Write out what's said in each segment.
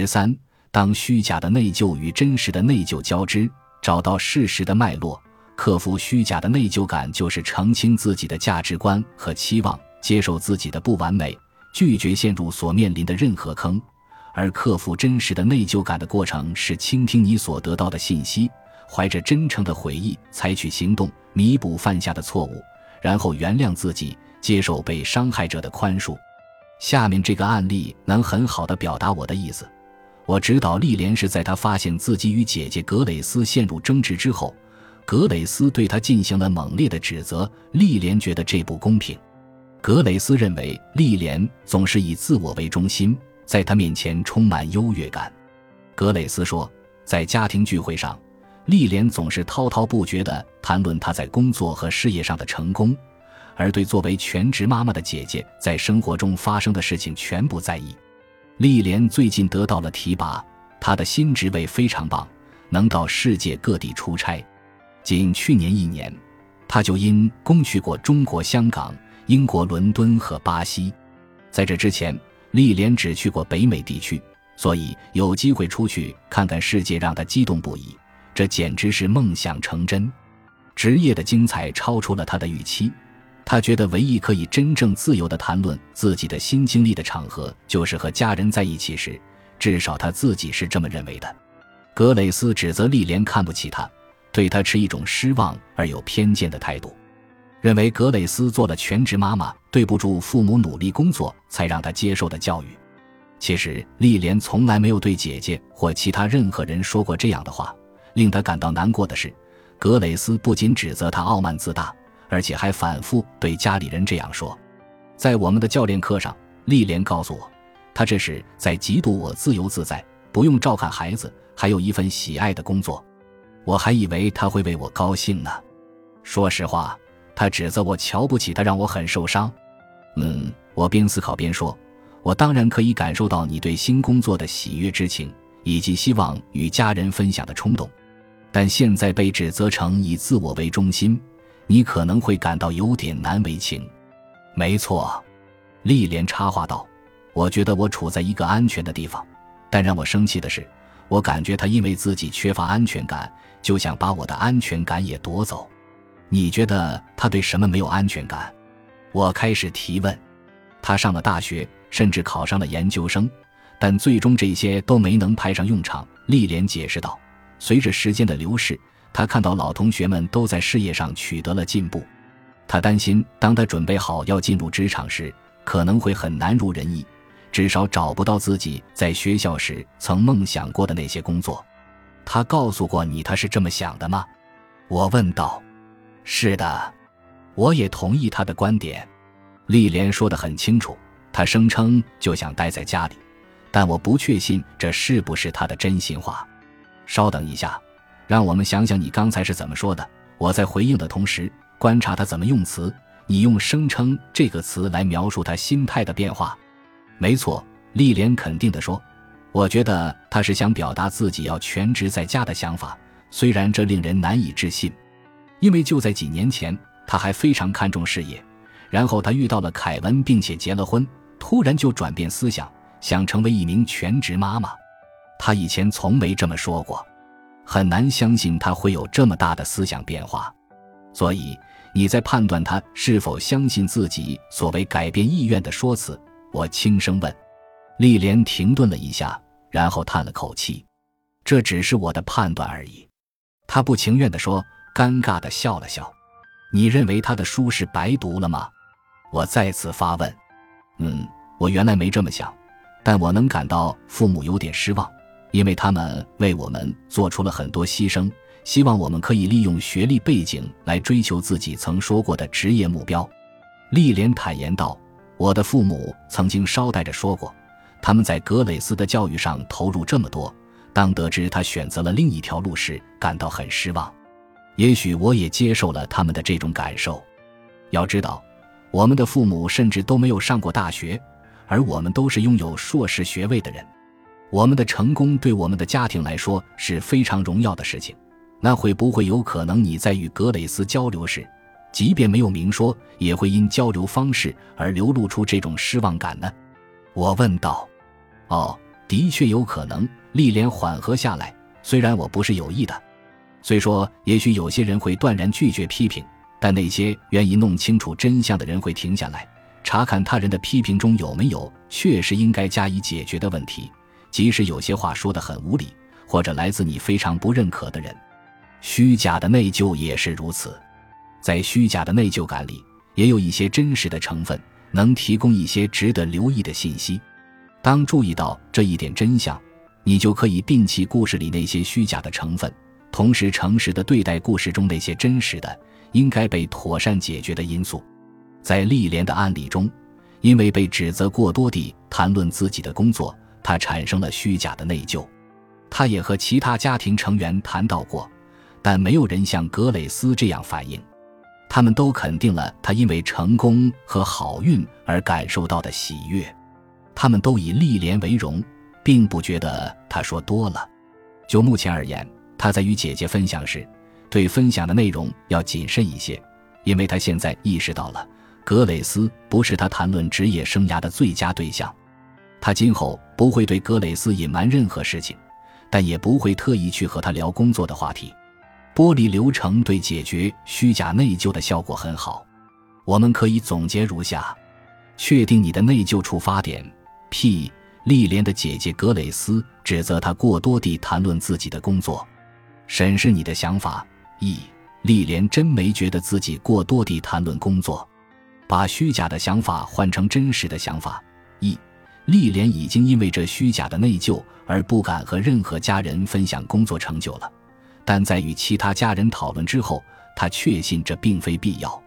十三，当虚假的内疚与真实的内疚交织，找到事实的脉络，克服虚假的内疚感，就是澄清自己的价值观和期望，接受自己的不完美，拒绝陷入所面临的任何坑。而克服真实的内疚感的过程是倾听你所得到的信息，怀着真诚的悔意采取行动，弥补犯下的错误，然后原谅自己，接受被伤害者的宽恕。下面这个案例能很好的表达我的意思。我指导丽莲是在她发现自己与姐姐格蕾斯陷入争执之后，格蕾斯对她进行了猛烈的指责。丽莲觉得这不公平。格蕾斯认为丽莲总是以自我为中心。在他面前充满优越感，格蕾斯说，在家庭聚会上，丽莲总是滔滔不绝地谈论她在工作和事业上的成功，而对作为全职妈妈的姐姐在生活中发生的事情全不在意。丽莲最近得到了提拔，她的新职位非常棒，能到世界各地出差。仅去年一年，她就因公去过中国香港、英国伦敦和巴西。在这之前。丽莲只去过北美地区，所以有机会出去看看世界让她激动不已。这简直是梦想成真。职业的精彩超出了她的预期。他觉得唯一可以真正自由地谈论自己的新经历的场合，就是和家人在一起时。至少他自己是这么认为的。格蕾斯指责丽莲看不起她，对她持一种失望而有偏见的态度。认为格蕾斯做了全职妈妈，对不住父母努力工作才让她接受的教育。其实丽莲从来没有对姐姐或其他任何人说过这样的话。令她感到难过的是，格蕾斯不仅指责她傲慢自大，而且还反复对家里人这样说。在我们的教练课上，丽莲告诉我，她这是在嫉妒我自由自在，不用照看孩子，还有一份喜爱的工作。我还以为她会为我高兴呢。说实话。他指责我瞧不起他，让我很受伤。嗯，我边思考边说：“我当然可以感受到你对新工作的喜悦之情，以及希望与家人分享的冲动。但现在被指责成以自我为中心，你可能会感到有点难为情。”没错，丽莲插话道：“我觉得我处在一个安全的地方，但让我生气的是，我感觉他因为自己缺乏安全感，就想把我的安全感也夺走。”你觉得他对什么没有安全感？我开始提问。他上了大学，甚至考上了研究生，但最终这些都没能派上用场。丽莲解释道：“随着时间的流逝，他看到老同学们都在事业上取得了进步，他担心当他准备好要进入职场时，可能会很难如人意，至少找不到自己在学校时曾梦想过的那些工作。”他告诉过你他是这么想的吗？我问道。是的，我也同意他的观点。丽莲说得很清楚，她声称就想待在家里，但我不确信这是不是她的真心话。稍等一下，让我们想想你刚才是怎么说的。我在回应的同时观察他怎么用词。你用“声称”这个词来描述他心态的变化。没错，丽莲肯定地说：“我觉得他是想表达自己要全职在家的想法，虽然这令人难以置信。”因为就在几年前，他还非常看重事业，然后他遇到了凯文，并且结了婚，突然就转变思想，想成为一名全职妈妈。他以前从没这么说过，很难相信他会有这么大的思想变化。所以你在判断他是否相信自己所谓改变意愿的说辞？我轻声问。丽莲停顿了一下，然后叹了口气：“这只是我的判断而已。”他不情愿地说。尴尬的笑了笑，你认为他的书是白读了吗？我再次发问。嗯，我原来没这么想，但我能感到父母有点失望，因为他们为我们做出了很多牺牲，希望我们可以利用学历背景来追求自己曾说过的职业目标。丽莲坦言道：“我的父母曾经捎带着说过，他们在格蕾斯的教育上投入这么多，当得知他选择了另一条路时，感到很失望。”也许我也接受了他们的这种感受。要知道，我们的父母甚至都没有上过大学，而我们都是拥有硕士学位的人。我们的成功对我们的家庭来说是非常荣耀的事情。那会不会有可能你在与格蕾斯交流时，即便没有明说，也会因交流方式而流露出这种失望感呢？我问道。哦，的确有可能。丽莲缓和下来，虽然我不是有意的，虽说也许有些人会断然拒绝批评，但那些愿意弄清楚真相的人会停下来，查看他人的批评中有没有确实应该加以解决的问题，即使有些话说得很无理，或者来自你非常不认可的人。虚假的内疚也是如此，在虚假的内疚感里，也有一些真实的成分，能提供一些值得留意的信息。当注意到这一点真相。你就可以摒弃故事里那些虚假的成分，同时诚实的对待故事中那些真实的、应该被妥善解决的因素。在丽莲的案例中，因为被指责过多地谈论自己的工作，他产生了虚假的内疚。他也和其他家庭成员谈到过，但没有人像格蕾斯这样反应。他们都肯定了他因为成功和好运而感受到的喜悦，他们都以丽莲为荣。并不觉得他说多了。就目前而言，他在与姐姐分享时，对分享的内容要谨慎一些，因为他现在意识到了格蕾斯不是他谈论职业生涯的最佳对象。他今后不会对格蕾斯隐瞒任何事情，但也不会特意去和他聊工作的话题。剥离流程对解决虚假内疚的效果很好。我们可以总结如下：确定你的内疚触发点。P 丽莲的姐姐格蕾斯指责她过多地谈论自己的工作。审视你的想法。，E，丽莲真没觉得自己过多地谈论工作。把虚假的想法换成真实的想法。，E，丽莲已经因为这虚假的内疚而不敢和任何家人分享工作成就了。但在与其他家人讨论之后，她确信这并非必要。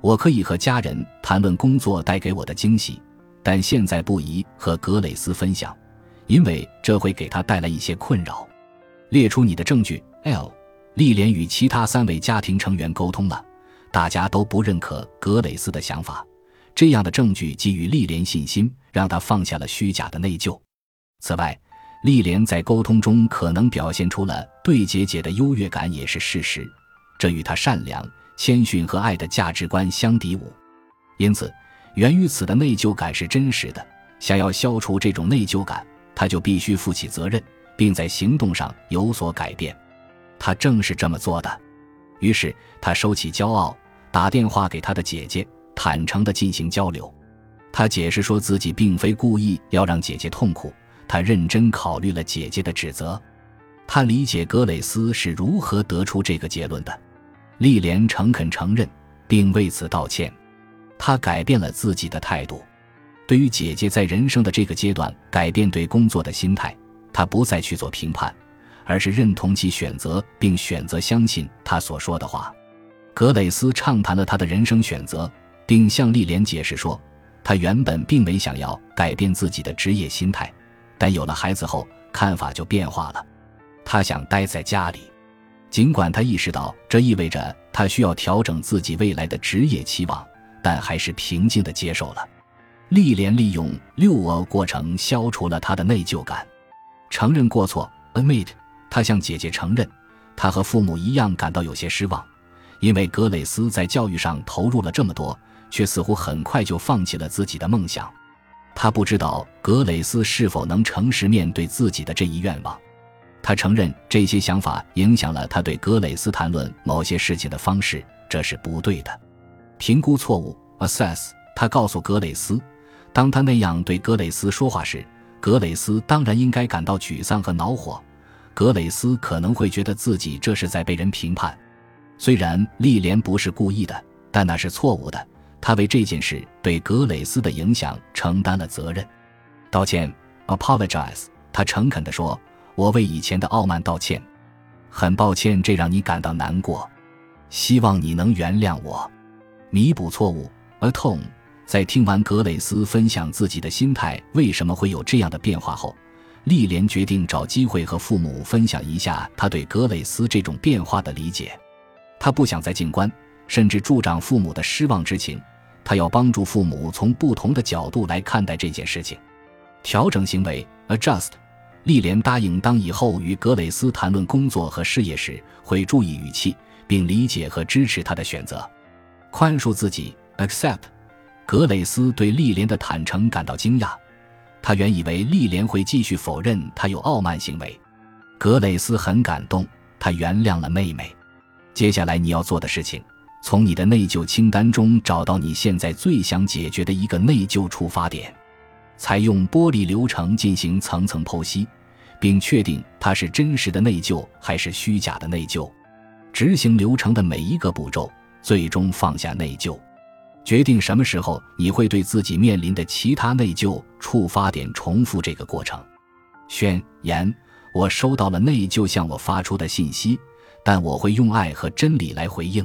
我可以和家人谈论工作带给我的惊喜。但现在不宜和格蕾斯分享，因为这会给他带来一些困扰。列出你的证据。L. 丽莲与其他三位家庭成员沟通了，大家都不认可格蕾斯的想法。这样的证据给予丽莲信心，让他放下了虚假的内疚。此外，丽莲在沟通中可能表现出了对姐姐的优越感，也是事实。这与她善良、谦逊和爱的价值观相抵牾。因此。源于此的内疚感是真实的。想要消除这种内疚感，他就必须负起责任，并在行动上有所改变。他正是这么做的。于是他收起骄傲，打电话给他的姐姐，坦诚地进行交流。他解释说自己并非故意要让姐姐痛苦，他认真考虑了姐姐的指责。他理解格蕾斯是如何得出这个结论的。丽莲诚恳承认，并为此道歉。他改变了自己的态度，对于姐姐在人生的这个阶段改变对工作的心态，他不再去做评判，而是认同其选择，并选择相信他所说的话。格蕾斯畅谈了他的人生选择，并向丽莲解释说，他原本并没想要改变自己的职业心态，但有了孩子后，看法就变化了。他想待在家里，尽管他意识到这意味着他需要调整自己未来的职业期望。但还是平静地接受了。丽莲利用遛鹅过程消除了他的内疚感，承认过错。Admit，他向姐姐承认，他和父母一样感到有些失望，因为格蕾斯在教育上投入了这么多，却似乎很快就放弃了自己的梦想。他不知道格蕾斯是否能诚实面对自己的这一愿望。他承认这些想法影响了他对格蕾斯谈论某些事情的方式，这是不对的。评估错误，assess。他告诉格蕾斯，当他那样对格蕾斯说话时，格蕾斯当然应该感到沮丧和恼火。格蕾斯可能会觉得自己这是在被人评判。虽然丽莲不是故意的，但那是错误的。他为这件事对格蕾斯的影响承担了责任。道歉，apologize。他诚恳地说：“我为以前的傲慢道歉，很抱歉这让你感到难过，希望你能原谅我。”弥补错误，atone。在听完格蕾斯分享自己的心态为什么会有这样的变化后，丽莲决定找机会和父母分享一下她对格蕾斯这种变化的理解。她不想再静观，甚至助长父母的失望之情。他要帮助父母从不同的角度来看待这件事情，调整行为，adjust。丽莲答应，当以后与格蕾斯谈论工作和事业时，会注意语气，并理解和支持他的选择。宽恕自己，accept。格蕾斯对丽莲的坦诚感到惊讶，他原以为丽莲会继续否认他有傲慢行为。格蕾斯很感动，他原谅了妹妹。接下来你要做的事情，从你的内疚清单中找到你现在最想解决的一个内疚触发点，采用玻璃流程进行层层剖析，并确定它是真实的内疚还是虚假的内疚。执行流程的每一个步骤，最终放下内疚，决定什么时候你会对自己面临的其他内疚触发点重复这个过程。宣言：我收到了内疚向我发出的信息，但我会用爱和真理来回应。